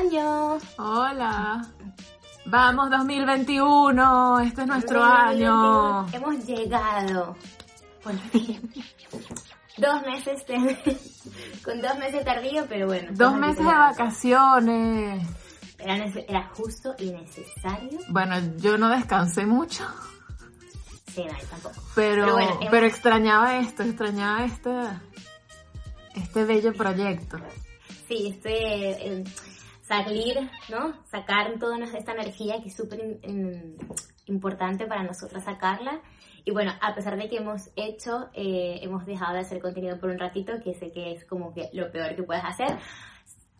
¡Feliz año! Hola. Vamos 2021, este es nuestro año. Hemos llegado. Fin. Dos meses, con dos meses tardío, pero bueno. Dos meses de vacaciones. Era, justo y necesario. Bueno, yo no descansé mucho, Sí, no, tampoco. pero, Pero bueno, pero hemos- extrañaba esto, extrañaba este, este bello proyecto. Sí, este, eh, salir, ¿no? Sacar toda esta energía que es súper in- importante para nosotras sacarla. Y bueno, a pesar de que hemos hecho, eh, hemos dejado de hacer contenido por un ratito, que sé que es como que lo peor que puedes hacer,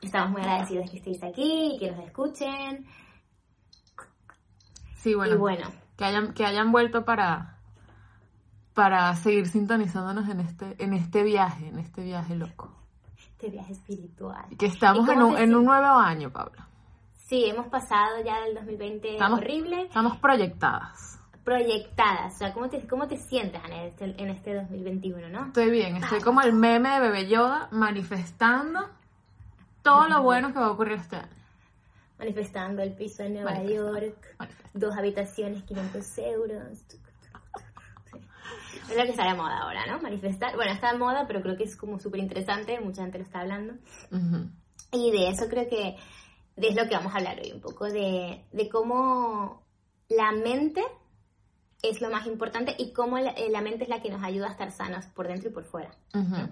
estamos muy agradecidos de que estéis aquí y que nos escuchen. Sí, bueno, y bueno, que hayan, que hayan vuelto para, para seguir sintonizándonos en este, en este viaje, en este viaje loco. Este viaje espiritual. Que estamos ¿Y en un, en un nuevo año, Pablo. Sí, hemos pasado ya del 2020 Estamos- horrible, Estamos proyectadas. proyectadas. O sea, ¿cómo te, cómo te sientes en este, en este 2021, no? Estoy bien, estoy como el meme de Bebé Yoda manifestando todo lo bueno que va a ocurrir este año. manifestando el piso en Nueva York, dos habitaciones, 500 euros. Es lo que está de moda ahora, ¿no? Manifestar. Bueno, está de moda, pero creo que es como súper interesante, mucha gente lo está hablando. Ujú. Y de eso creo que es lo que vamos a hablar hoy, un poco de, de cómo la mente es lo más importante y cómo la, eh, la mente es la que nos ayuda a estar sanos por dentro y por fuera. Ujú.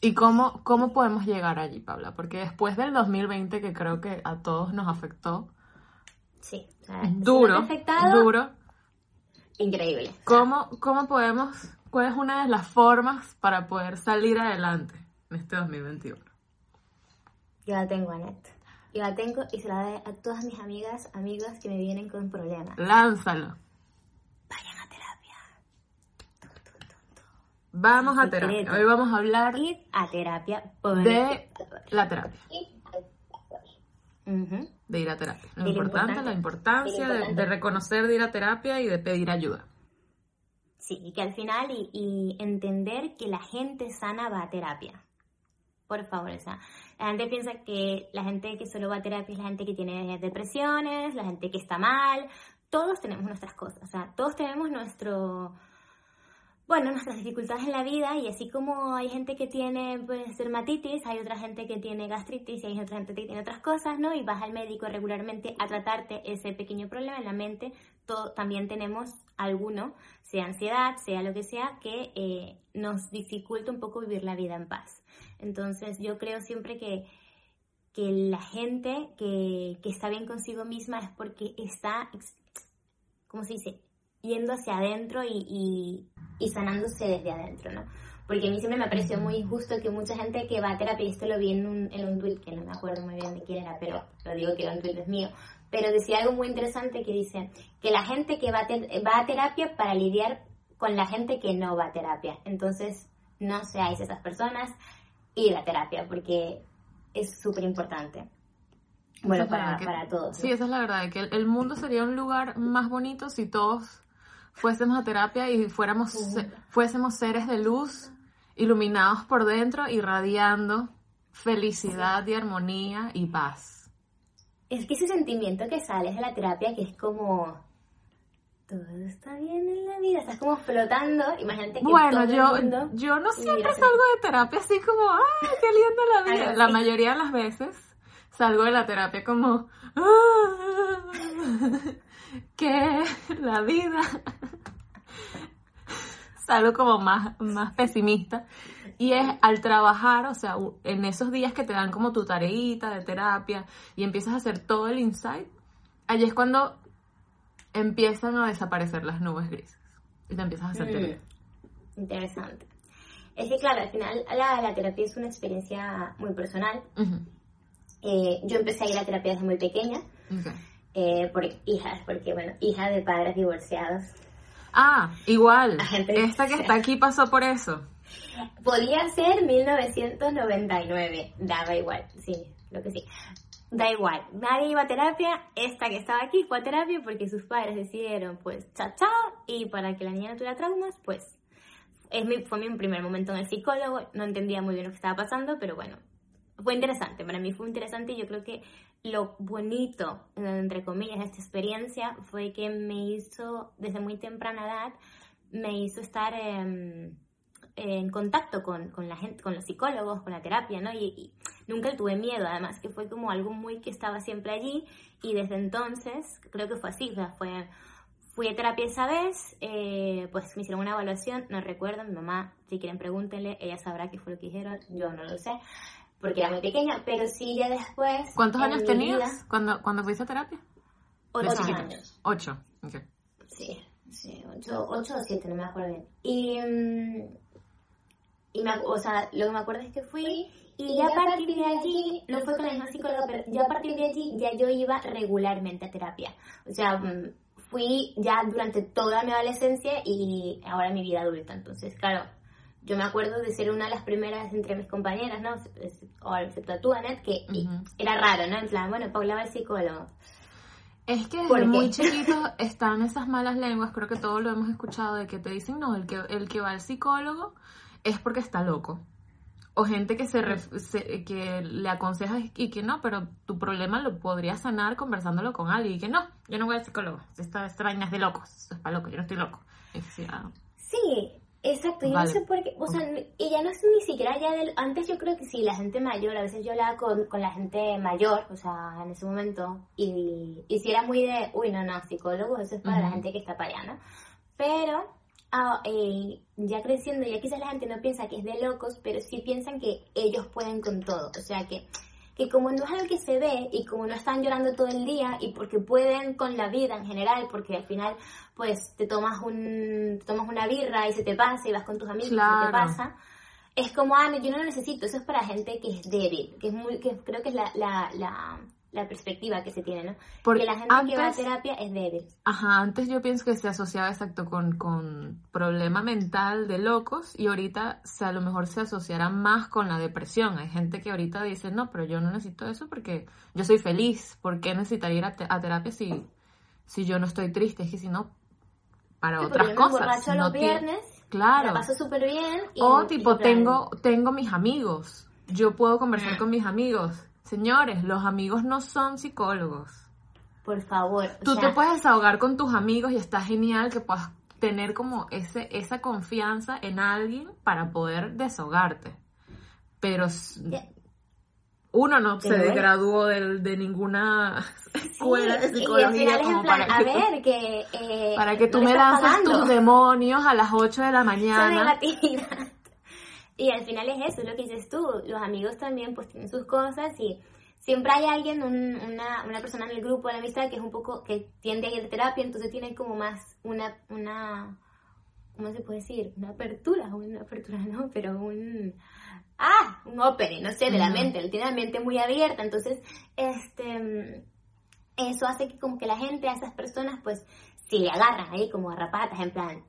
¿Y cómo, cómo podemos llegar allí, Paula? Porque después del 2020, que creo que a todos nos afectó, Sí, o sea, duro, afectado, duro, increíble. ¿cómo, ¿cómo podemos, cuál es una de las formas para poder salir adelante en este 2021? Yo la tengo, Anet. Yo la tengo y se la doy a todas mis amigas, amigos que me vienen con problemas. Lánzalo. Vayan a terapia. Vamos a terapia. Hoy vamos a hablar Ir a terapia por de la terapia, Ujú. De ir a terapia. Lo importante, la importancia De de, de reconocer de ir a terapia y de pedir ayuda. Sí, y que al final y, y entender que la gente sana va a terapia. Por favor, o sea, la gente piensa que la gente que solo va a terapia es la gente que tiene depresiones, la gente que está mal. Todos tenemos nuestras cosas, o sea, todos tenemos nuestro, bueno, nuestras dificultades en la vida y así como hay gente que tiene pues dermatitis, hay otra gente que tiene gastritis y hay otra gente que tiene otras cosas, ¿no? Y vas al médico regularmente a tratarte ese pequeño problema en la mente. Todo, también tenemos alguno, sea ansiedad, sea lo que sea, que eh, nos dificulta un poco vivir la vida en paz. Entonces yo creo siempre que, que la gente que, que está bien consigo misma es porque está, ¿cómo se dice? Yendo hacia adentro y, y, y sanándose desde adentro, ¿no? Porque a mí siempre me pareció muy injusto que mucha gente que va a terapia, y esto lo vi en un, en un tweet, que no me acuerdo muy bien de quién era, pero lo digo que era un tweet es mío, pero decía algo muy interesante que dice que la gente que va a, ter- va a terapia para lidiar con la gente que no va a terapia. Entonces, no seáis esas personas, ir a terapia, porque es súper importante. Bueno, la para, que- para todos. Sí, ¿no? esa es la verdad, que el, el mundo sería un lugar más bonito si todos fuésemos a terapia y fuéramos, se- fuésemos seres de luz, iluminados por dentro, irradiando felicidad y armonía y paz. Es que ese sentimiento que sales de la terapia, que es como. Todo está bien en la vida, estás como flotando. Imagínate que Bueno, todo el yo, mundo yo no siempre salgo de terapia así como, ¡ay, qué linda la vida! La así. mayoría de las veces salgo de la terapia como, ¡ah! Que la vida algo como más, más pesimista. Y es al trabajar, o sea, en esos días que te dan como tu tareita de terapia y empiezas a hacer todo el insight, allí es cuando empiezan a desaparecer las nubes grises y te empiezas a sentir mm, Interesante. Es que, claro, al final la, la terapia es una experiencia muy personal. Eh, yo empecé a ir a terapia desde muy pequeña. Eh, por hijas, porque, bueno, hija de padres divorciados. Ah, igual. Esta que está aquí pasó por eso. Podía ser 1999, daba igual, sí, lo que sí. Da igual, nadie iba a terapia, esta que estaba aquí fue a terapia porque sus padres decidieron, pues, chao, chao, y para que la niña no tuviera traumas, pues, es mi, fue mi primer momento en el psicólogo, no entendía muy bien lo que estaba pasando, pero bueno, fue interesante, para mí fue interesante y yo creo que lo bonito, entre comillas, de esta experiencia fue que me hizo, desde muy temprana edad, me hizo estar en, contacto con, con, la gente, con los psicólogos, con la terapia, ¿no? Y, nunca tuve miedo, además, que fue como algo muy que estaba siempre allí y desde entonces, creo que fue así, o fue... Fui a terapia esa vez, eh, pues me hicieron una evaluación, no recuerdo, mi mamá, si quieren pregúntenle, ella sabrá qué fue lo que dijeron, yo no lo sé porque era muy pequeña, pero sí ya después... ¿Cuántos años tenías cuando, cuando fuiste a terapia? Ocho años. Ocho, ok. Sí, sí, ocho, ocho o siete, no me acuerdo bien. Y, mm, y me, o sea, lo que me acuerdo es que fui y ya a partir de allí, no fue con la misma psicóloga, pero ya a partir de allí ya yo iba regularmente a terapia. O sea, mm, fui ya durante toda mi adolescencia y ahora mi vida adulta. Entonces, claro, yo me acuerdo de ser una de las primeras entre mis compañeras, ¿no? O excepto tú, Anet, que era raro, ¿no? En plan, bueno, Paula va al psicólogo. Es que desde muy chiquito están esas malas lenguas, creo que todos lo hemos escuchado, de que te dicen, no, el que, el que va al psicólogo es porque está loco. O gente que se, que le aconseja y que no, pero tu problema lo podrías sanar conversándolo con alguien y que no, yo no voy al psicólogo, esta extraña es de locos, esto es para loco, yo no estoy loco. Ah. Sí, Exacto, yo no sé por qué, o sea, y ya no es ni siquiera ya del, antes yo creo que sí, la gente mayor, a veces yo hablaba con, con la gente mayor, o sea, en ese momento, y, y si era muy de, uy, no, no, psicólogo, eso es para la gente que está para allá, ¿no? Pero, ah, eh, ya creciendo, ya quizás la gente no piensa que es de locos, pero sí piensan que ellos pueden con todo, o sea, que que como no es algo que se ve y como no están llorando todo el día y porque pueden con la vida en general, porque al final pues te tomas un tomas una birra y se te pasa y vas con tus amigos y se te pasa, es como, ah, yo no lo necesito, eso es para gente que es débil, que es muy, que creo que es la, la, la la perspectiva que se tiene, ¿no? Porque la gente que va a terapia es débil. Ajá, antes yo pienso que se asociaba exacto con, con problema mental de locos y ahorita se, a lo mejor se asociará más con la depresión. Hay gente que ahorita dice, no, pero yo no necesito eso porque yo soy feliz. ¿Por qué necesitaría ir a, terapia si, si yo no estoy triste? Es que si no, para otras cosas. no los viernes, claro. Me paso súper bien. o tipo, tengo, tengo mis amigos. Yo puedo conversar mm. con mis amigos Señores, los amigos no son psicólogos. Por favor. Tú te puedes desahogar con tus amigos y está genial que puedas tener como ese, esa confianza en alguien para poder desahogarte. Pero uno no se graduó de, ninguna escuela de psicología como para, que, a ver, que, eh, para que tú me lances tus demonios a las 8 de la mañana. Y al final es eso, lo que dices tú, los amigos también pues tienen sus cosas y siempre hay alguien, una, una persona en el grupo de la amistad que es un poco, que tiende a ir a terapia, entonces tiene como más una, una, ¿cómo se puede decir? Una apertura, una apertura no, pero un, ah, un opening, no sé, de la mente, él tiene la mente muy abierta, entonces, este, eso hace que como que la gente, a esas personas, pues, si le agarran ahí como a rapatas, en plan,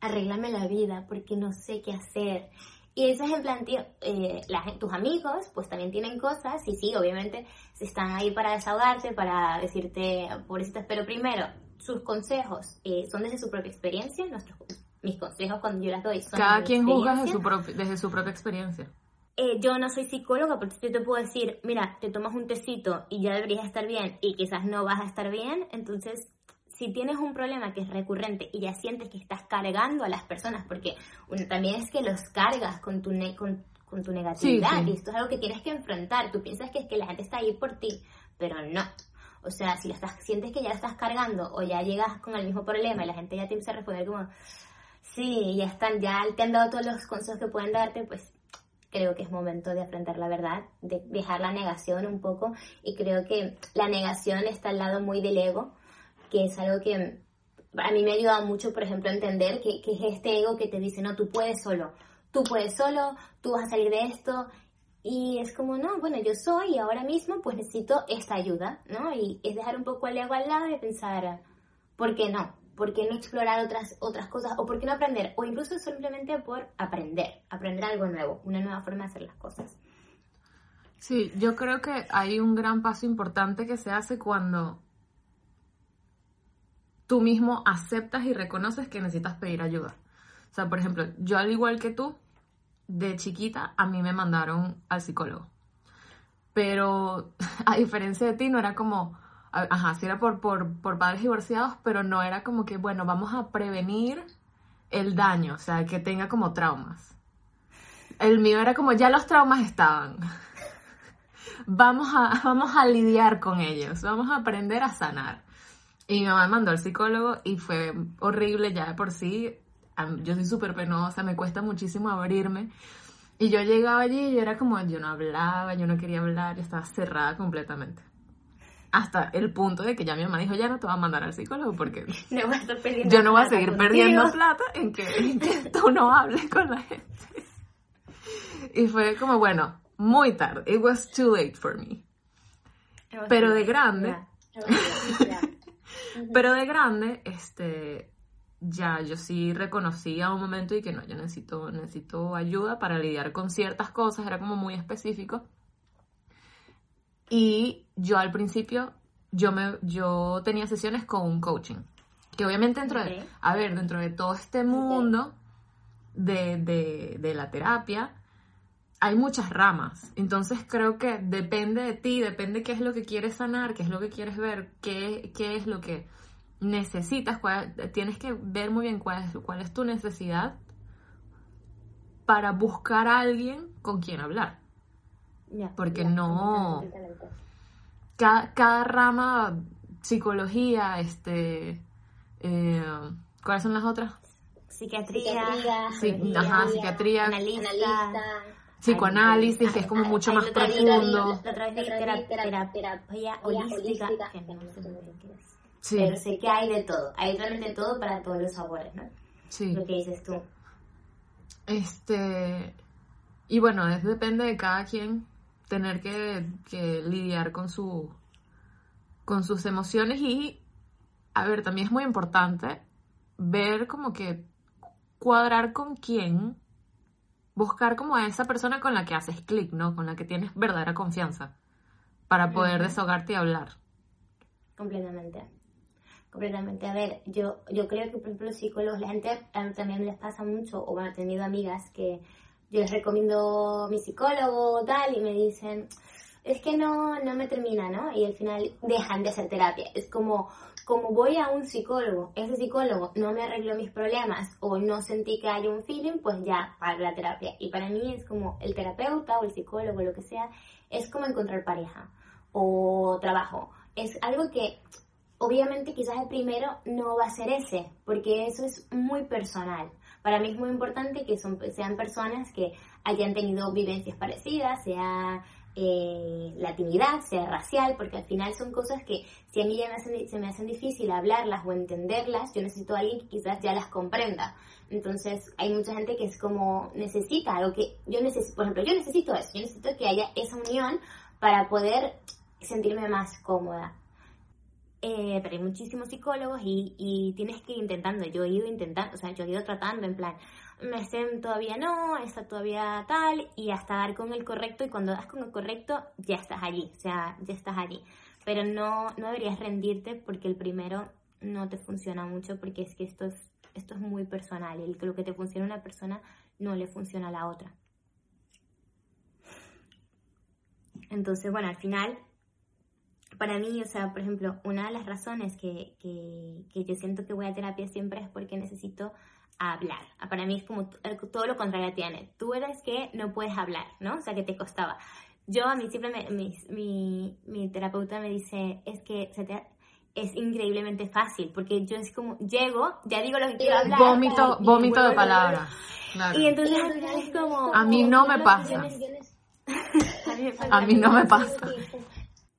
arréglame la vida porque no sé qué hacer y eso es en plan, tío, eh, tus amigos pues también tienen cosas y sí, obviamente están ahí para desahogarte, para decirte, pobrecitas, pero primero, sus consejos eh, son desde su propia experiencia, nuestros, mis consejos cuando yo las doy son Cada quien juzga desde su, desde su propia experiencia. Eh, yo no soy psicóloga, porque yo te puedo decir, mira, te tomas un tecito y ya deberías estar bien y quizás no vas a estar bien, entonces si tienes un problema que es recurrente y ya sientes que estás cargando a las personas, porque también es que los cargas con tu, con, tu negatividad y esto es algo que tienes que enfrentar. Tú piensas que es que la gente está ahí por ti, pero no. O sea, si lo estás, sientes que ya estás cargando o ya llegas con el mismo problema y la gente ya te empieza a responder como, Sí, ya están, ya te han dado todos los consejos que pueden darte, pues creo que es momento de afrontar la verdad, de dejar la negación un poco y creo que la negación está al lado muy del ego, que es algo que a mí me ha ayudado mucho, por ejemplo, a entender que, que es este ego que te dice, no, tú puedes solo, tú puedes solo, tú vas a salir de esto. Y es como, no, bueno, yo soy y ahora mismo pues necesito esta ayuda, ¿no? Y es dejar un poco el ego al lado y pensar, ¿por qué no? ¿Por qué no explorar otras, otras cosas? ¿O por qué no aprender? O incluso simplemente por aprender, aprender algo nuevo, una nueva forma de hacer las cosas. Sí, yo creo que hay un gran paso importante que se hace cuando tú mismo aceptas y reconoces que necesitas pedir ayuda. O sea, por ejemplo, yo al igual que tú, de chiquita a mí me mandaron al psicólogo. Pero a diferencia de ti, no era como, ajá, sí era por, por, por padres divorciados, pero no era como que, bueno, vamos a prevenir el daño, o sea, que tenga como traumas. El mío era como, ya los traumas estaban. Vamos a, vamos a lidiar con ellos, vamos a aprender a sanar. Y mi mamá me mandó al psicólogo y fue horrible ya de por sí. Yo soy súper penosa, me cuesta muchísimo abrirme. Y yo llegaba allí y yo era como, yo no hablaba, yo no quería hablar, yo estaba cerrada completamente. Hasta el punto de que ya mi mamá dijo, ya no te voy a mandar al psicólogo porque yo no voy a seguir perdiendo plata en que, en que tú no hables con la gente. Y fue como, bueno, muy tarde. It was too late for me. Pero de grande. Pero de grande, este, ya yo sí reconocí a un momento y que no, yo necesito, necesito ayuda para lidiar con ciertas cosas, era como muy específico. Y yo al principio, yo, me, yo tenía sesiones con un coaching, que obviamente dentro de, a ver, dentro de todo este mundo de, de, de la terapia, hay muchas ramas. Entonces creo que depende de ti, depende qué es lo que quieres sanar, qué es lo que quieres ver, qué, qué es lo que necesitas, tienes que ver muy bien cuál es, cuál es tu necesidad para buscar a alguien con quien hablar. Porque no... Cada, cada, rama, psicología, este... Eh, ¿Cuáles son las otras? Psiquiatría, psiquiatría, ajá, psiquiatría analista, psicoanálisis, que es como mucho más profundo. Terapia holística, Sí. Pero sé que hay de todo, hay realmente todo para todos los sabores, ¿no? Sí. Lo que dices tú. Este, y bueno, es, depende de cada quien tener que, que lidiar con su con sus emociones y a ver, también es muy importante ver como que cuadrar con quién, buscar como a esa persona con la que haces clic, ¿no? Con la que tienes verdadera confianza para poder desahogarte y hablar. Completamente completamente. A ver, yo, yo creo que, por ejemplo, los psicólogos, la gente también les pasa mucho, o bueno, he tenido amigas que yo les recomiendo mi psicólogo, tal, y me dicen, es que no, no me termina, ¿no? Y al final dejan de hacer terapia. Es como, como voy a un psicólogo, ese psicólogo no me arregló mis problemas o no sentí que haya un feeling, pues ya para la terapia. Y para mí es como el terapeuta o el psicólogo, lo que sea, es como encontrar pareja o trabajo. Es algo que obviamente quizás el primero no va a ser ese, porque eso es muy personal. Para mí es muy importante que son, sean personas que hayan tenido vivencias parecidas, sea eh, latinidad, sea racial, porque al final son cosas que si a mí ya se me hacen difícil hablarlas o entenderlas, yo necesito a alguien que quizás ya las comprenda. Entonces hay mucha gente que es como necesita algo que yo necesito, por ejemplo, yo necesito eso, yo necesito que haya esa unión para poder sentirme más cómoda. Eh, pero hay muchísimos psicólogos y, y, tienes que ir intentando. Yo he ido intentando, o sea, yo he ido tratando en plan, me sé todavía no, está todavía tal, y hasta dar con el correcto, y cuando das con el correcto, ya estás allí, o sea, ya estás allí. Pero no, no deberías rendirte porque el primero no te funciona mucho, porque es que esto es, esto es muy personal, y lo que te funciona a una persona no le funciona a la otra. Entonces, bueno, al final para mí, o sea, por ejemplo, una de las razones que, que, yo siento que voy a terapia siempre es porque necesito hablar. Para mí es como todo lo contrario tiene. Tú eres que no puedes hablar, ¿no? O sea, que te costaba. Yo a mí siempre me, mi, mi, terapeuta me dice, es que se te, es increíblemente fácil, porque yo es como, llego, ya digo lo que quiero hablar. Vómito, vómito de a- palabras. Claro. Y entonces es como... A mí no me pasa. A mí me pasa A mí no me pasa.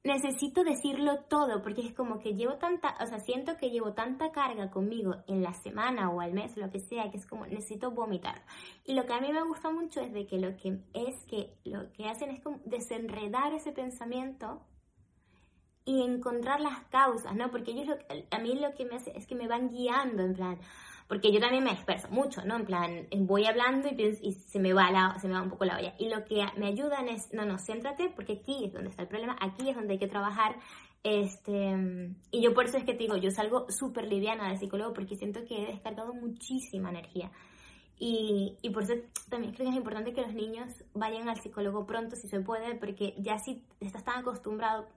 necesito decirlo todo porque es como que llevo tanta, o sea, siento que llevo tanta carga conmigo en la semana o al mes, lo que sea, que es como necesito vomitar. Y lo que a mí me gusta mucho es de que lo que es que lo que hacen es como desenredar ese pensamiento y encontrar las causas, ¿no? Porque ellos lo, a mí lo que me hace es que me van guiando en plan porque yo también me disperso mucho, ¿no? En plan, voy hablando y, pienso- y se me va la, se me va un poco la olla. Y lo que me ayudan es, no, no, céntrate, porque aquí es donde está el problema, aquí es donde hay que trabajar. Este, y yo por eso es que te digo, yo salgo súper liviana del psicólogo porque siento que he descargado muchísima energía. Y, y por eso también creo que es importante que los niños vayan al psicólogo pronto si se puede, porque ya si estás tan acostumbrado,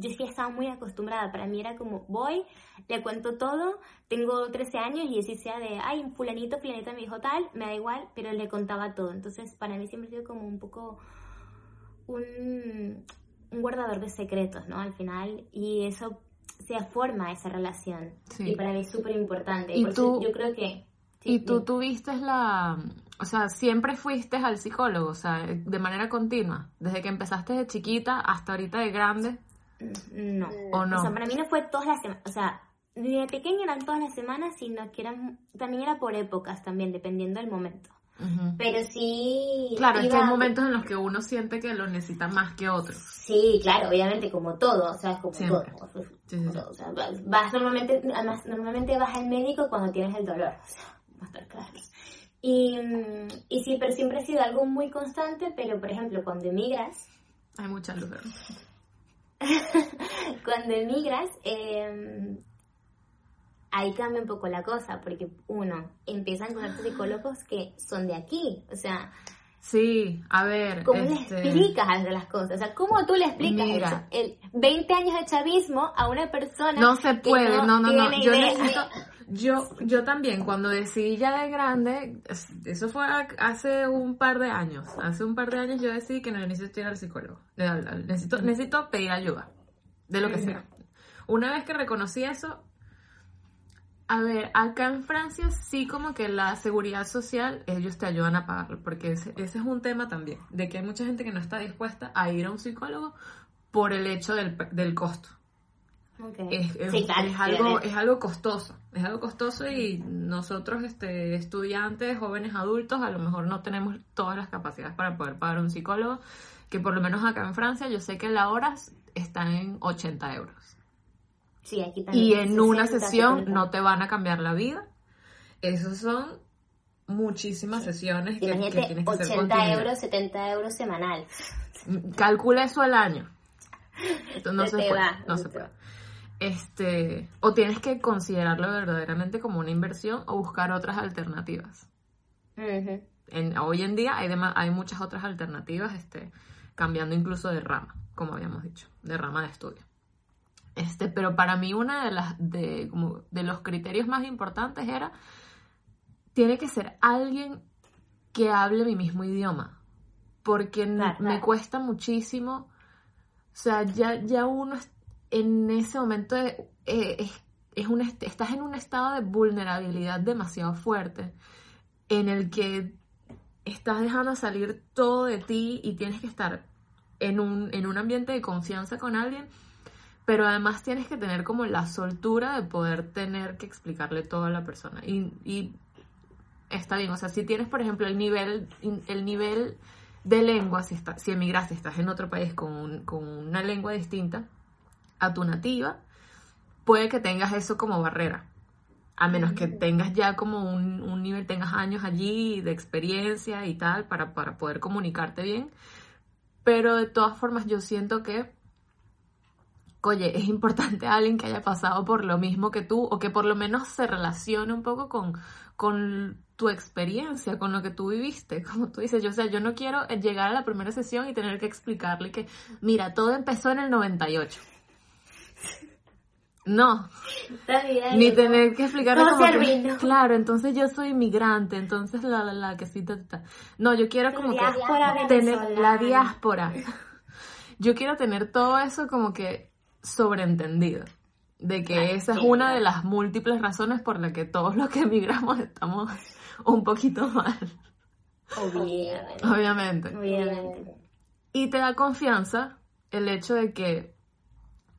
yo que estaba muy acostumbrada, para mí era como voy, le cuento todo, tengo 13 años y así sea de, ay, fulanito, fulanita me dijo tal, me da igual, pero le contaba todo. Entonces para mí siempre sido como un poco un, un guardador de secretos, ¿no? Al final, y eso se forma esa relación. Sí. Y para mí es súper importante. Y tú- yo creo que... sí, Y tú dime. tuviste la, o sea, siempre fuiste al psicólogo, o sea, de manera continua, desde que empezaste de chiquita hasta ahorita de grande, No. ¿o no? O sea, para mí no fue todas las semanas, o sea, de pequeña eran todas las semanas, sino que eran, también era por épocas también, dependiendo del momento. Pero sí... Claro, es que hay momentos en los que uno siente que lo necesita más que otros. Sí, claro, obviamente, como todo, o sea, es como Siempre. todo. Sí, sí, como sí. todo, o sea, vas, normalmente, además, normalmente vas al médico cuando tienes el dolor, o sea, vamos a estar claros. Y, y sí, pero siempre ha sido algo muy constante, pero por ejemplo, cuando emigras, Hay mucha luz. cuando emigras, eh, ahí cambia un poco la cosa, porque uno, empieza a encontrar psicólogos que son de aquí, o sea, Sí, a ver, ¿cómo le este, explicas a las cosas? O sea, ¿cómo tú le explicas Mira. el, el 20 años de chavismo a una persona no se que puede, no, no, no, yo necesito, yo, yo también, cuando decidí ya de grande, es- eso fue hace un par de años, hace un par de años yo decidí que no necesito ir al psicólogo, necesito, necesito pedir ayuda, de lo que sea. Una vez que reconocí eso, a ver, acá en Francia sí como que la seguridad social, ellos te ayudan a pagarlo, porque ese, ese es un tema también, de que hay mucha gente que no está dispuesta a ir a un psicólogo por el hecho del, del costo. Es, es- Sí, claro, es algo, es algo costoso, es algo costoso y nosotros, este, estudiantes, jóvenes adultos, a lo mejor no tenemos todas las capacidades para poder pagar un psicólogo, que por lo menos acá en Francia yo sé que la hora está en 80 euros. Sí, aquí también. Y en una 60, sesión 70. no te van a cambiar la vida. Esos son muchísimas sesiones que, que Imagínate, tienes que hacer 80 continuidad. euros, 70 euros semanal. Calcula eso al año. No Se puede, no se puede. Este, o tienes que considerarlo verdaderamente como una inversión o buscar otras alternativas. En, hoy en día hay, dema- hay muchas otras alternativas, este, cambiando incluso de rama, como habíamos dicho, de rama de estudio. Este, pero para mí una de las de, como de los criterios más importantes era tiene que ser alguien que hable mi mismo idioma, porque me cuesta muchísimo, o sea, ya, ya uno es- en ese momento de- eh, es, es un est- estás en un estado de vulnerabilidad demasiado fuerte, en el que estás dejando salir todo de ti y tienes que estar en un, en un ambiente de confianza con alguien, pero además tienes que tener como la soltura de poder tener que explicarle todo a la persona. Y, está bien, o sea, si tienes, por ejemplo, el nivel, el nivel de lengua, si, está, si emigraste, estás en otro país con, con una lengua distinta a tu nativa, puede que tengas eso como barrera. A menos que tengas ya como un, un nivel, tengas años allí de experiencia y tal para, para poder comunicarte bien. Pero de todas formas yo siento que, oye, es importante alguien que haya pasado por lo mismo que tú o que por lo menos se relacione un poco con, con tu experiencia, con lo que tú viviste. Como tú dices, yo, o sea, yo no quiero llegar a la primera sesión y tener que explicarle que, mira, todo empezó en el 98. No, Está bien, ni ¿no? tener que explicarle ¿Cómo como que, claro, entonces yo soy inmigrante, entonces la, la, la, que sí, ta, ta, ta. No, yo quiero como que diáspora tener la diáspora. Yo quiero tener todo eso como que sobreentendido. de que Claro, esa es una de las múltiples razones por las que todos los que emigramos estamos un poquito mal, Obviamente. obviamente. Obviamente. Y te da confianza el hecho de que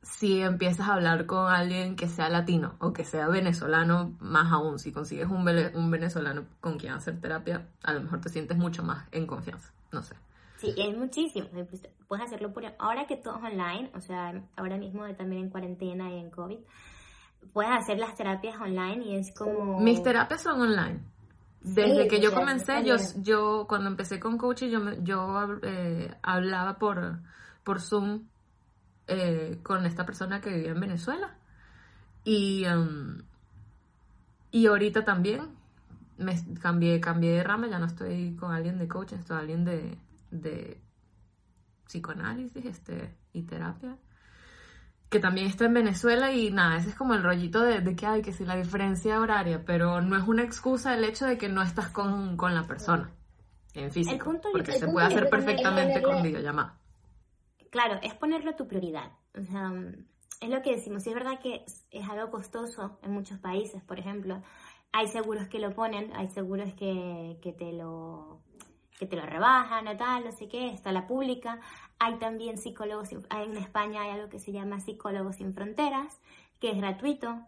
si empiezas a hablar con alguien que sea latino o que sea venezolano, más aún, si consigues un, un venezolano con quien hacer terapia, a lo mejor te sientes mucho más en confianza. No sé. Sí, es muchísimo. Pues, Puedes hacerlo por... Ahora que todo es online, o sea, ahora mismo también en cuarentena y en COVID, puedes hacer las terapias online y es como... Mis terapias son online. Desde Sí, que yo comencé, yo yo, cuando empecé con coaching, yo, yo eh, hablaba por, por Zoom eh, con esta persona que vivía en Venezuela. Y, em, y ahorita también me cambié, cambié de rama, ya no estoy con alguien de coaching, estoy con alguien de, de psicoanálisis este, y terapia que también está en Venezuela y nada, ese es como el rollito de, de que hay, que si la diferencia horaria, pero no es una excusa el hecho de que no estás con, con la persona en físico, El punto- porque el se punto puede hacer perfectamente con videollamada. Claro, es ponerlo tu prioridad. O sea, mm, es lo que decimos. Sí, es verdad que es, algo costoso en muchos países, por ejemplo. Hay seguros que lo ponen, hay seguros que, que te lo que te lo rebajan o tal, no sé qué, está la pública. Hay también psicólogos, en España hay algo que se llama Psicólogos sin Fronteras, que es gratuito.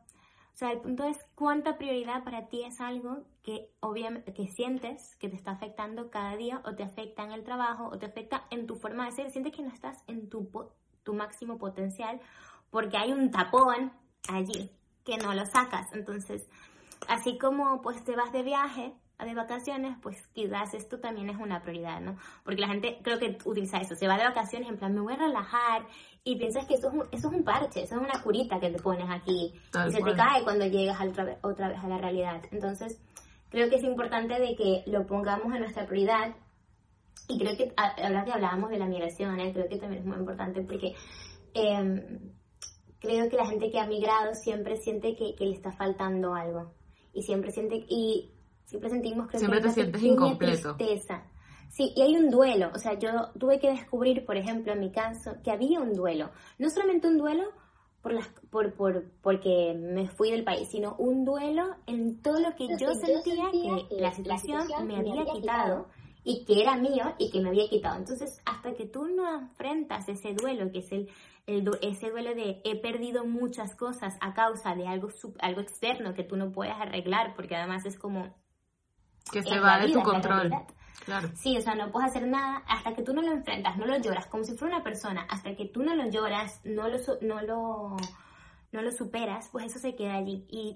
O sea, el punto es cuánta prioridad para ti es algo que obviamente que sientes que te está afectando cada día o te afecta en el trabajo o te afecta en tu forma de ser, sientes que no estás en tu, tu máximo potencial porque hay un tapón allí que no lo sacas. Entonces, así como pues te vas de viaje, de vacaciones, pues quizás esto también es una prioridad, ¿no? Porque la gente creo que utiliza eso, se va de vacaciones en plan, me voy a relajar y piensas que eso es un, eso es un parche, eso es una curita que te pones aquí Tal y se cual. te cae cuando llegas otra, vez, otra vez a la realidad. Entonces, creo que es importante de que lo pongamos en nuestra prioridad y creo que a- ahora que hablábamos de la migración, ¿eh? creo que también es muy importante porque eh, creo que la gente que ha migrado siempre siente que, que le está faltando algo y siempre siente y siempre sentimos creo Siempre que te sientes incompleto. tristeza. Sí, y hay un duelo, o sea, yo tuve que descubrir, por ejemplo, en mi caso, que había un duelo, no solamente un duelo por las, por, por, porque me fui del país, sino un duelo en todo lo que yo sentía que la situación me había quitado y que era mío y que me había quitado. Entonces, hasta que tú no enfrentas ese duelo, que es el, el du- ese duelo de he perdido muchas cosas a causa de algo, sub- algo externo que tú no puedes arreglar, porque además es como... Que se va de vida, tu control. Claro. Sí, o sea, no puedes hacer nada hasta que tú no lo enfrentas, no lo lloras, como si fuera una persona, hasta que tú no lo lloras, no lo, no lo, no lo superas, pues eso se queda allí y,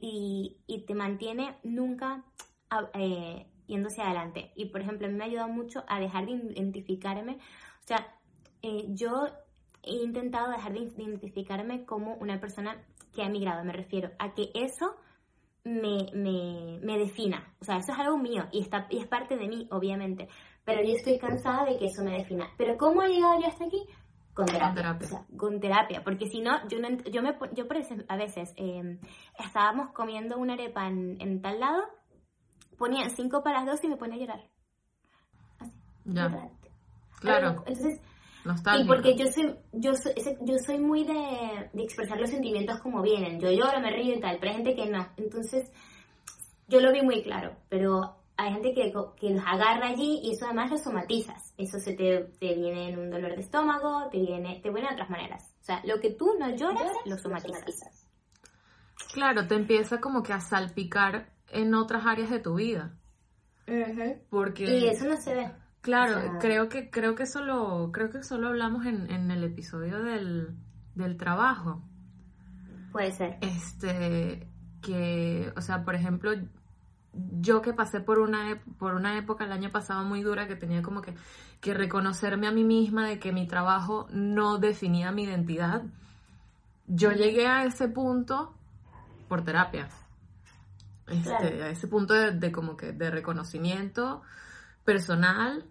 y, y te mantiene nunca a- eh, yéndose adelante. Y por ejemplo, a mí me ha ayudado mucho a dejar de identificarme, o sea, eh, yo he intentado dejar de identificarme como una persona que ha emigrado, me refiero a que eso me, me, me defina. O sea, eso es algo mío y, está, y es parte de mí, obviamente. Pero yo estoy cansada de que eso me defina. ¿Pero cómo he llegado yo hasta aquí? Con terapia. terapia. O sea, con terapia. Porque si no, yo, no, yo, me, yo a veces eh, estábamos comiendo una arepa en, en tal lado, ponían cinco para las dos y me ponía a llorar. Así. Ya. Claro. Entonces, Nostálgico. y porque yo soy, yo soy, yo soy muy de, de expresar los sentimientos como vienen. Yo lloro, me río y tal, pero hay gente que no. Entonces, yo lo vi muy claro, pero hay gente que, que los agarra allí y eso además lo somatizas. Eso se te, te viene en un dolor de estómago, te viene, te viene de otras maneras. O sea, lo que tú no lloras, lo somatizas. Claro, te empieza como que a salpicar en otras áreas de tu vida. Porque... Y eso no se ve. Claro, O sea- creo que creo que solo creo que solo hablamos en, en el episodio del, del trabajo. Puede ser. Este que, o sea, por ejemplo, yo que pasé por una por una época el año pasado muy dura que tenía como que que reconocerme a mí misma de que mi trabajo no definía mi identidad. Yo llegué a ese punto por terapia. Este, Claro. a ese punto de, de como que de reconocimiento personal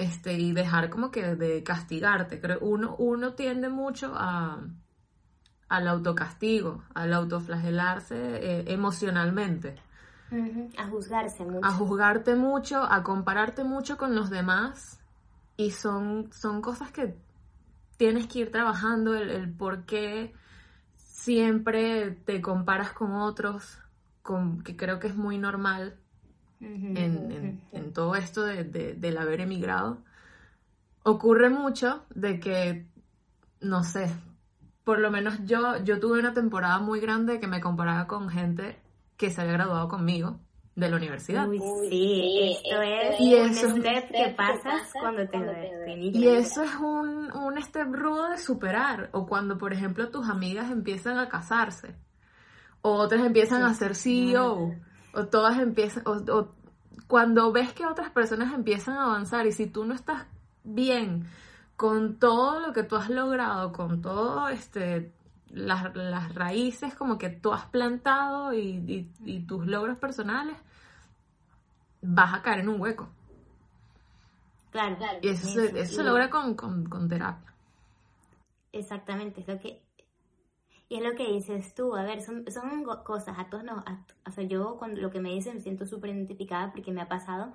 este y dejar como que de castigarte creo uno uno tiende mucho a al autocastigo al autoflagelarse eh, emocionalmente. A juzgarse mucho. a juzgarte mucho a compararte mucho con los demás y son son cosas que tienes que ir trabajando el, el por qué siempre te comparas con otros, con, que creo que es muy normal en, en- en todo esto de- de- del haber emigrado. Ocurre mucho de que, no sé, por lo menos yo, yo tuve una temporada muy grande que me comparaba con gente que se había graduado conmigo de la universidad. Uy, sí, sí, esto es es- Y un eso es- step que que pasas cuando te, cuando te- Y eso es un, un step rudo de superar. O cuando, por ejemplo, tus amigas empiezan a casarse. O otras empiezan a ser CEO. O todas empiezan... O, o cuando ves que otras personas empiezan a avanzar y si tú no estás bien con todo lo que tú has logrado, con todo este... Las, las raíces como que tú has plantado y, y- y tus logros personales, vas a caer en un hueco. Claro, Claro. Y eso, se, eso se logra con, con, con terapia. Exactamente, es lo que y es lo que dices tú, a ver, son, son cosas, a todos nos, a- o sea, yo cuando lo que me dicen me siento súper identificada porque me ha pasado,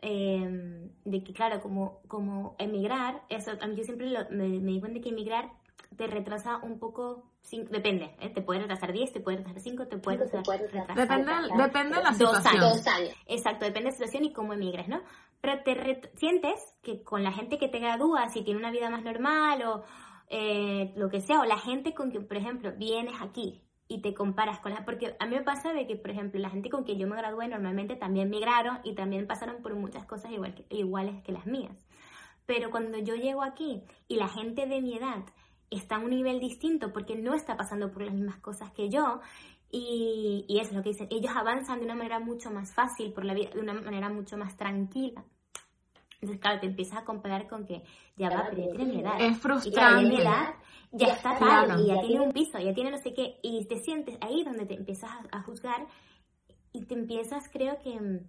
eh, de que claro, como, como emigrar, eso, a mí yo siempre lo- me, me di cuenta que emigrar te retrasa un poco, cin- depende, ¿eh? te puede retrasar 10, te puede retrasar 5, te puede Te retrasar, puede retrasar. Depende, depende de la Dos situación. Dos años. Exacto, depende de la situación y cómo emigres, ¿no? Pero te ret- sientes que con la gente que te gradúa, si tiene una vida más normal o eh, lo que sea, o la gente con quien, por ejemplo, vienes aquí y te comparas con la... Porque a mí me pasa de que, por ejemplo, la gente con quien yo me gradué normalmente también migraron y también pasaron por muchas cosas igual que- iguales que las mías. Pero cuando yo llego aquí y la gente de mi edad está a un nivel distinto porque no está pasando por las mismas cosas que yo, y, y eso es lo que dicen, ellos avanzan de una manera mucho más fácil, por la vida, de una manera mucho más tranquila. Entonces, claro, te empiezas a comparar con que ya va, pero ya tiene mi edad. Es Y claro, ya frustrante. mi edad ya Ya está tal, claro. y ya Ya tiene un piso, ya tiene no sé qué, y te sientes ahí donde te empiezas a, a juzgar y te empiezas, creo que,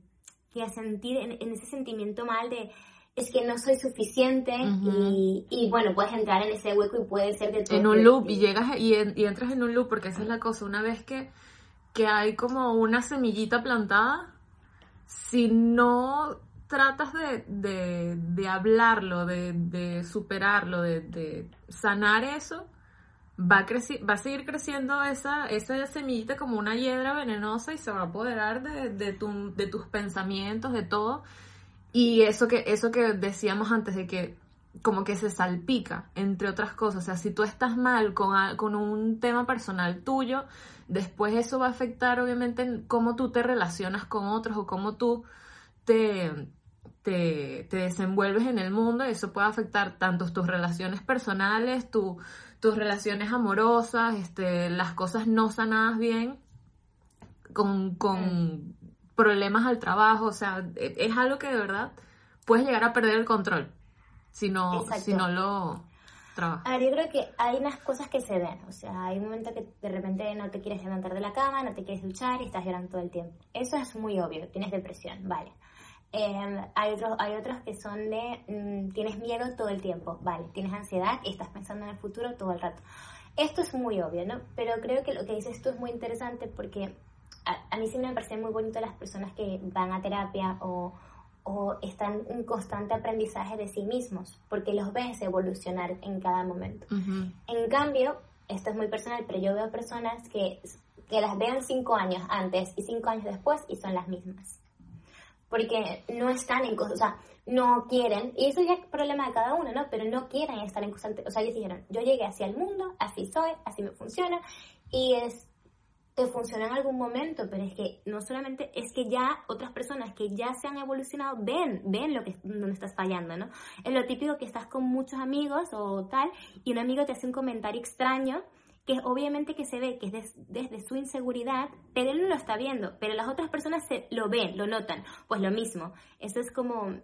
que a sentir en, en ese sentimiento mal de es que no soy suficiente Ujú. y, y bueno, puedes entrar en ese hueco y puede ser de todo. En un loop y llegas y, en- y entras en un loop porque esa es la cosa. Una vez que, que hay como una semillita plantada, si no tratas de, de, de hablarlo, de, de superarlo, de, sanar eso, va a, va a seguir creciendo esa, esa semillita como una hiedra venenosa y se va a apoderar de, tu- de tus pensamientos, de todo. Y eso que, eso que decíamos antes de que como que se salpica, entre otras cosas. O sea, si tú estás mal con, con un tema personal tuyo, después eso va a afectar obviamente en cómo tú te relacionas con otros o cómo tú te, te, te desenvuelves en el mundo. Y eso puede afectar tanto tus relaciones personales, tu- tus relaciones amorosas, este, las cosas no sanadas bien, con, con problemas al trabajo. O sea, e- es algo que de verdad puedes llegar a perder el control si no, Exacto. si no lo trabajas. A ver, yo creo que hay unas cosas que se ven. O sea, hay un momento que de repente no te quieres levantar de la cama, no te quieres duchar y estás llorando todo el tiempo. Eso es muy obvio, tienes depresión, vale. Eh, hay, otros, hay otros que son de mm, tienes miedo todo el tiempo, vale. Tienes ansiedad y estás pensando en el futuro todo el rato. Esto es muy obvio, ¿no? Pero creo que lo que dices tú es muy interesante porque a, a mí siempre me parecen muy bonito las personas que van a terapia o, o están en constante aprendizaje de sí mismos, porque los ves evolucionar en cada momento. En cambio, esto es muy personal, pero yo veo personas que, que las veo cinco años antes y cinco años después y son las mismas. Porque no están en cosas, o sea, no quieren, y eso ya es problema de cada uno, ¿no? Pero no quieren estar en constante, o sea, ellos dijeron, yo llegué hacia el mundo, así soy, así me funciona, y es, te funciona en algún momento, pero es que no solamente, es que ya otras personas que ya se han evolucionado ven, ven lo que, donde estás fallando, ¿no? Es lo típico que estás con muchos amigos o tal, y un amigo te hace un comentario extraño, que obviamente que se ve que es des- desde su inseguridad, pero él no lo está viendo, pero las otras personas se, lo ven, lo notan. Pues lo mismo, eso es como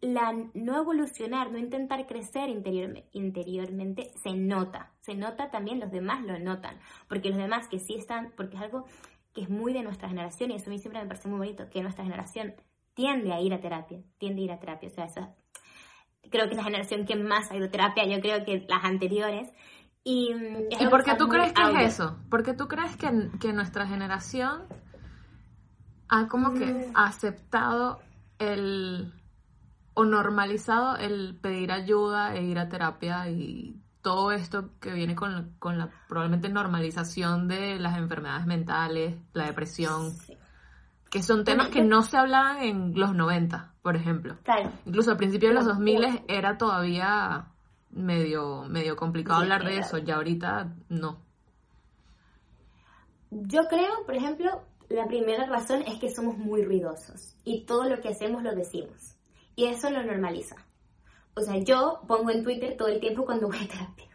la no evolucionar, no intentar crecer interiorme- interiormente, se nota, se nota también, los demás lo notan, porque los demás que sí están, porque es algo que es muy de nuestra generación, y eso a mí siempre me parece muy bonito, que nuestra generación tiende a ir a terapia, tiende a ir a terapia, o sea, esa, creo que es la generación que más ha ido a terapia, yo creo que las anteriores, y, ¿Y por qué tú crees que es eso? ¿Por qué tú crees que, que nuestra generación ha como que Mm. aceptado el o normalizado el pedir ayuda e ir a terapia y todo esto que viene con, con la probablemente normalización de las enfermedades mentales, la depresión, Sí. que son temas que no se hablaban en los 90, por ejemplo. Claro. Incluso al principio de los No, 2000 era todavía medio, medio complicado hablar de eso, ya ahorita no. Yo creo, por ejemplo, la primera razón es que somos muy ruidosos y todo lo que hacemos lo decimos. Y eso lo normaliza. O sea, yo pongo en Twitter todo el tiempo cuando voy a terapia.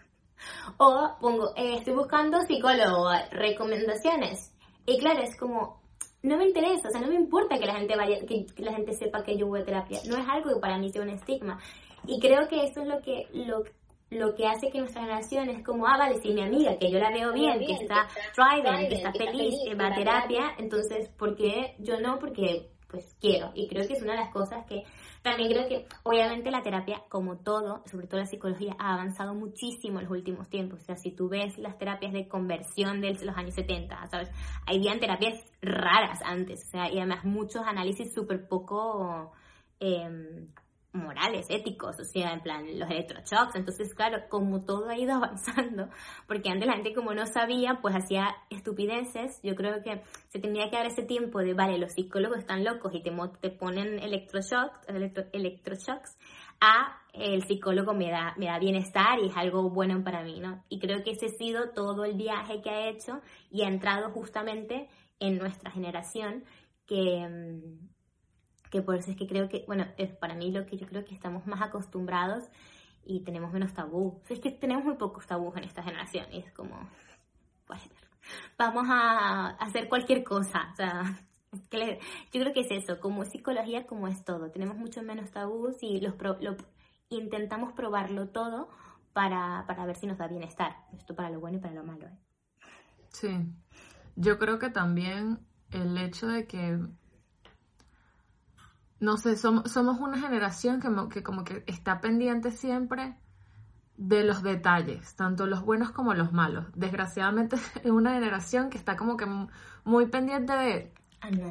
O pongo, eh, estoy buscando psicólogo, recomendaciones. Y claro, es como, no me interesa, o sea, no me importa que la gente vaya, que, que la gente sepa que yo voy a terapia. No es algo que para mí sea un estigma. Y creo que eso es lo que, lo, lo que hace que nuestra generación es como, ah, vale, si mi amiga, que yo la veo bien, que está thriving, que está feliz, que va a terapia, entonces, ¿por qué yo no? Porque, pues, quiero. Y creo que es una de las cosas que, también creo que, obviamente, la terapia, como todo, sobre todo la psicología, ha avanzado muchísimo en los últimos tiempos. O sea, si tú ves las terapias de conversión de los años 70, ¿sabes? Habían terapias raras antes, o sea, y además muchos análisis súper poco... em, morales, éticos, o sea, en plan los electroshocks. Entonces, claro, como todo ha ido avanzando, porque antes la gente como no sabía, pues hacía estupideces, yo creo que se tenía que dar ese tiempo de, vale, los psicólogos están locos y te, te ponen electroshocks, electro- electroshocks, a el psicólogo me da, me da bienestar y es algo bueno para mí, ¿no? Y creo que ese ha sido todo el viaje que ha hecho y ha entrado justamente en nuestra generación que... que por eso es que creo que, bueno, es para mí lo que yo creo que estamos más acostumbrados y tenemos menos tabú. O sea, es que tenemos muy pocos tabús en esta generación y es como, whatever. vamos a hacer cualquier cosa. O sea, yo creo que es eso, como psicología, como es todo. Tenemos mucho menos tabús y los pro- lo- intentamos probarlo todo para, para ver si nos da bienestar. Esto para lo bueno y para lo malo. ¿eh? Sí. Yo creo que también el hecho de que, no sé, somos, somos una generación que, que como que está pendiente siempre de los detalles, tanto los buenos como los malos. Desgraciadamente es una generación que está como que mu- muy pendiente de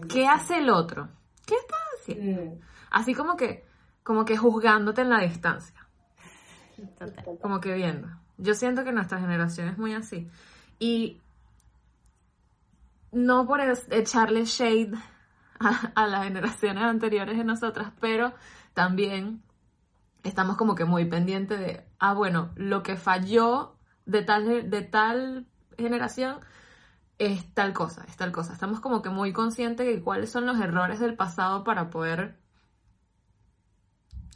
qué hace el otro, qué está haciendo. Mm, Así como que, como que juzgándote en la distancia. total. como que viendo. Yo siento que nuestra generación es muy así. Y no por echarle shade a, las generaciones anteriores de nosotras, pero también estamos como que muy pendientes de, ah, bueno, lo que falló de tal, de tal generación es tal cosa, es tal cosa. Estamos como que muy conscientes de cuáles son los errores del pasado para poder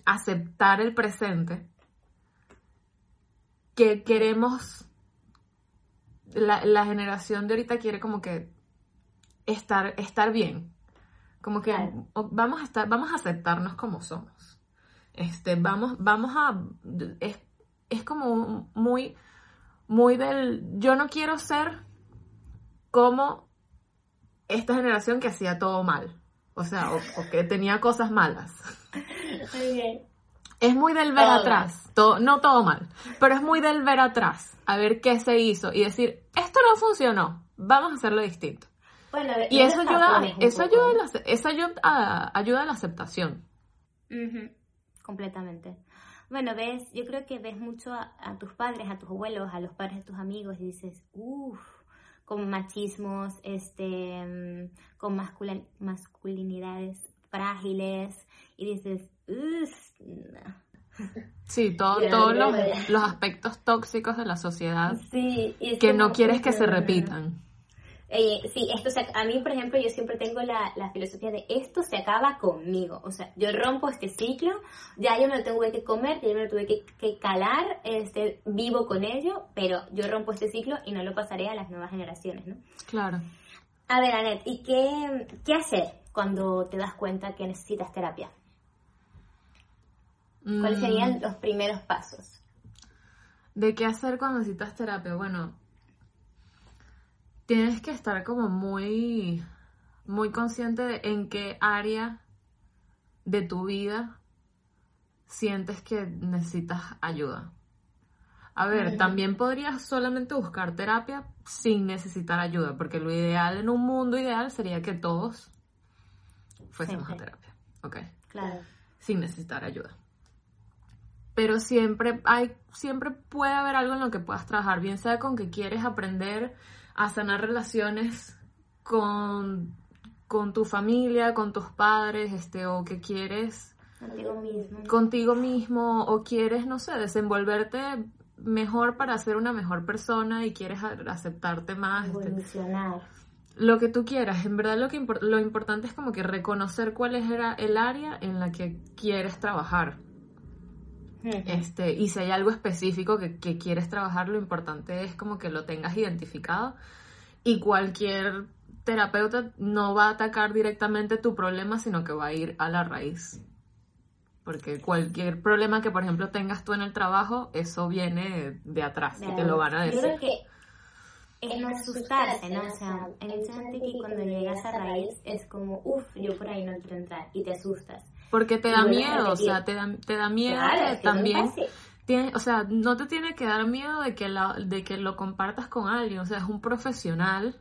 aceptar el presente que queremos, la, la generación de ahorita quiere como que estar, estar bien. Como que Claro. vamos a estar, vamos a aceptarnos como somos. Este, vamos, vamos a, es, es como muy, muy del, yo no quiero ser como esta generación que hacía todo mal. O sea, o, o que tenía cosas malas. Es muy del ver Todo atrás, todo, no todo mal, pero es muy del ver atrás, a ver qué se hizo y decir, esto no funcionó, vamos a hacerlo distinto. Bueno, Y eso ayuda, eso ayuda, a la, eso ayuda, a, ayuda a la aceptación. Completamente. Bueno, ves, yo creo que ves mucho a, a tus padres, a tus abuelos, a los padres de tus amigos y dices, uff, con machismos, este, mm, con mascula- masculinidades frágiles y dices, uff, Sí, todo- todos los, los aspectos tóxicos de la sociedad sí, y es que no quieres que se repitan. Eh, sí, esto se, a mí, por ejemplo, yo siempre tengo la, la filosofía de esto se acaba conmigo. O sea, yo rompo este ciclo, ya yo me lo tengo que comer, ya yo me lo tuve que, que calar, este, vivo con ello, pero yo rompo este ciclo y no lo pasaré a las nuevas generaciones, ¿no? Claro. A ver, Anet, ¿y qué, qué hacer cuando te das cuenta que necesitas terapia? ¿Cuáles Mm, serían los primeros pasos? ¿De qué hacer cuando necesitas terapia? Bueno, tienes que estar como muy, muy consciente de en qué área de tu vida sientes que necesitas ayuda. A ver, también podrías solamente buscar terapia sin necesitar ayuda, porque lo ideal en un mundo ideal sería que todos fuésemos a terapia, ¿ok? Claro. Sin necesitar ayuda. pero siempre hay, siempre puede haber algo en lo que puedas trabajar, bien sea con que quieres aprender a sanar relaciones con, con tu familia, con tus padres, este, o que quieres Contigo mismo. contigo mismo, o quieres, no sé, desenvolverte mejor para ser una mejor persona y quieres aceptarte más. este, Evolucionar. lo que tú quieras, en verdad lo, que lo importante es como que reconocer cuál es era el área en la que quieres trabajar. Este, y si hay algo específico que, que quieres trabajar, lo importante es como que lo tengas identificado y cualquier terapeuta no va a atacar directamente tu problema, sino que va a ir a la raíz. Porque cualquier problema que, por ejemplo, tengas tú en el trabajo, eso viene de atrás y te lo van a Yo decir. creo que es no asustarse, ¿no? O sea, hay mucha gente que cuando llegas a raíz es como, uff, yo por ahí no quiero entrar y te asustas. Porque te da miedo, o sea, te da, te da miedo Claro, que es que no también tiene, o sea, no te tiene que dar miedo de que, la, de que lo compartas con alguien, o sea, es un profesional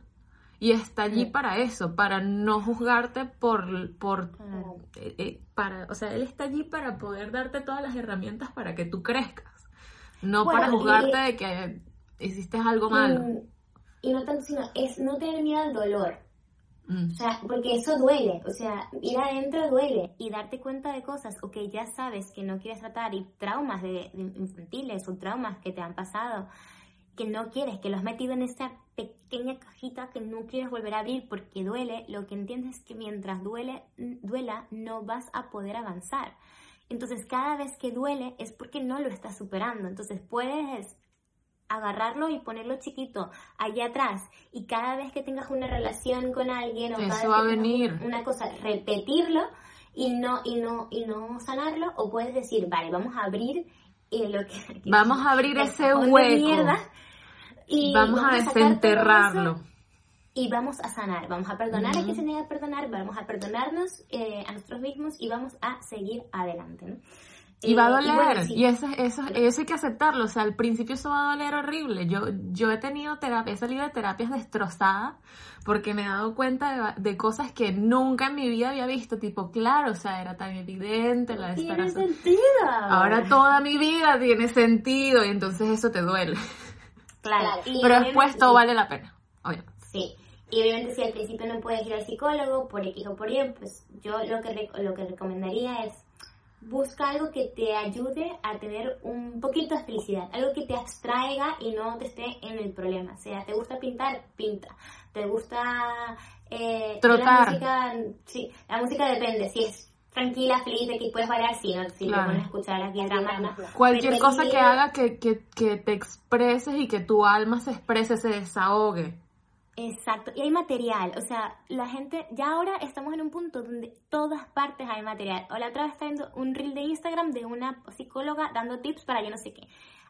y está allí Sí. para eso, para no juzgarte por, por Claro. eh, eh, para, o sea, él está allí para poder darte todas las herramientas para que tú crezcas, no Bueno, para y- juzgarte de que hiciste algo malo. Y, y no tanto, sino es no tener miedo al dolor. Mm. O sea, porque eso duele, o sea, ir adentro duele y darte cuenta de cosas o que ya sabes que no quieres tratar y traumas de, de infantiles o traumas que te han pasado que no quieres, que lo has metido en esa pequeña cajita que no quieres volver a abrir porque duele, lo que entiendes es que mientras duele, duela no vas a poder avanzar. Entonces cada vez que duele es porque no lo estás superando. Entonces puedes agarrarlo y ponerlo chiquito allá atrás y cada vez que tengas una relación con alguien o Eso va a que venir. una cosa repetirlo y no y no y no sanarlo o puedes decir vale vamos a abrir eh, lo que Vamos a abrir ese hueco. mierda y Vamos a desenterrarlo. y vamos a sanar, vamos a perdonar a Ujú. quien se niega a perdonar, vamos a perdonarnos eh, a nosotros mismos y vamos a seguir adelante. ¿no? Y va a Eh, doler, y eso, eso, eso hay que aceptarlo, o sea, al principio eso va a doler horrible. Yo, yo he tenido terapia, he salido de terapias destrozadas porque me he dado cuenta de, de cosas que nunca en mi vida había visto, tipo, claro, o sea, era tan evidente la Tiene sentido. Ahora toda mi vida tiene sentido y entonces eso te duele. Claro. y Pero después todo vale la pena, obviamente. Sí. Y obviamente si al principio no puedes ir al psicólogo por X o por Y, pues yo lo que, lo que recomendaría es busca algo que te ayude a tener un poquito de felicidad, algo que te abstraiga y no te esté en el problema. O sea, ¿te gusta pintar? Pinta. ¿Te gusta... Eh, Trotar. La música, sí, la música depende. Si es tranquila, feliz, de que puedes bailar, sí, ¿no? Si Claro. te pones a escuchar aquí dramas, no. Cualquier Pero cosa que haga que, que, que te expreses y que tu alma se exprese, se desahogue. Exacto, y hay material, o sea, la gente, ya ahora estamos en un punto donde todas partes hay material. O la otra vez estaba viendo un reel de Instagram de una psicóloga dando tips para yo no sé qué.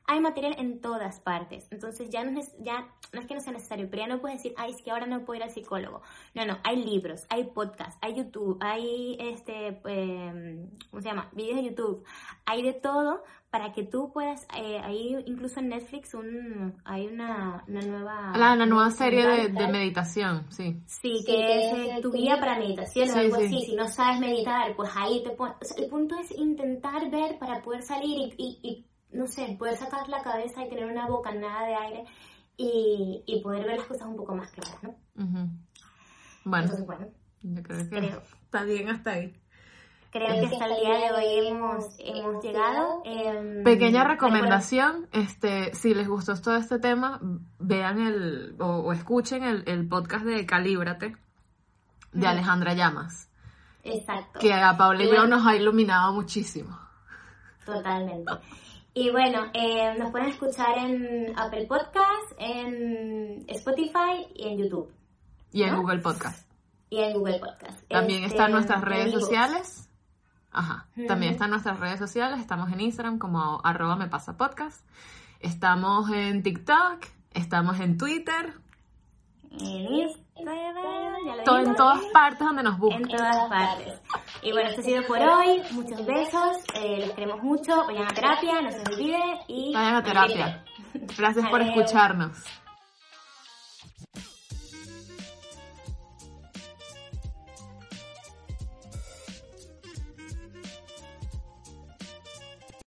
Hay material en todas partes, entonces ya no es, ya, no es que no sea necesario, pero ya no puedes decir, ay, es que ahora no puedo ir al psicólogo. No, no, hay libros, hay podcasts, hay YouTube, hay, este, eh, ¿cómo se llama? Videos de YouTube, hay de todo para que tú puedas, eh, hay incluso en Netflix un, hay una, una nueva... La, la nueva serie de, meditación, sí. Sí, Sí, que que es eh, tu guía para meditación o Sí, algo sí. así. Si no sabes meditar, pues ahí te pones. O sea, el punto es intentar ver para poder salir y, y, y, no sé, poder sacar la cabeza y tener una bocanada de aire y, y poder ver las cosas un poco más claras, ¿no? Bueno, Entonces, bueno, yo creo que creo. está bien hasta ahí. creo que hasta el día de hoy hemos, hemos llegado. em, Pequeña recomendación, este, si les gustó todo este tema, vean el, o, o escuchen el, el podcast de Calíbrate, de. Alejandra Llamas, Exacto. que a Paula y Y yo bueno. nos ha iluminado muchísimo. Totalmente. Y bueno, eh, nos pueden escuchar en Apple Podcast, en Spotify y en YouTube. Y en ¿No? Google Podcast. Y en Google Podcast. También Este, están nuestras redes sociales. Ajá. También están nuestras redes sociales. Estamos en Instagram como arroba me pasa podcast. Estamos en TikTok. Estamos en Twitter. En Instagram, ya lo to- digo. en todas partes donde nos buscan. En todas partes. Y bueno, esto ha sido por hoy. Muchos besos. eh, les queremos mucho. Vayan a terapia, no se les olvide. Y Vayan a terapia. Gracias por escucharnos.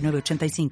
906985.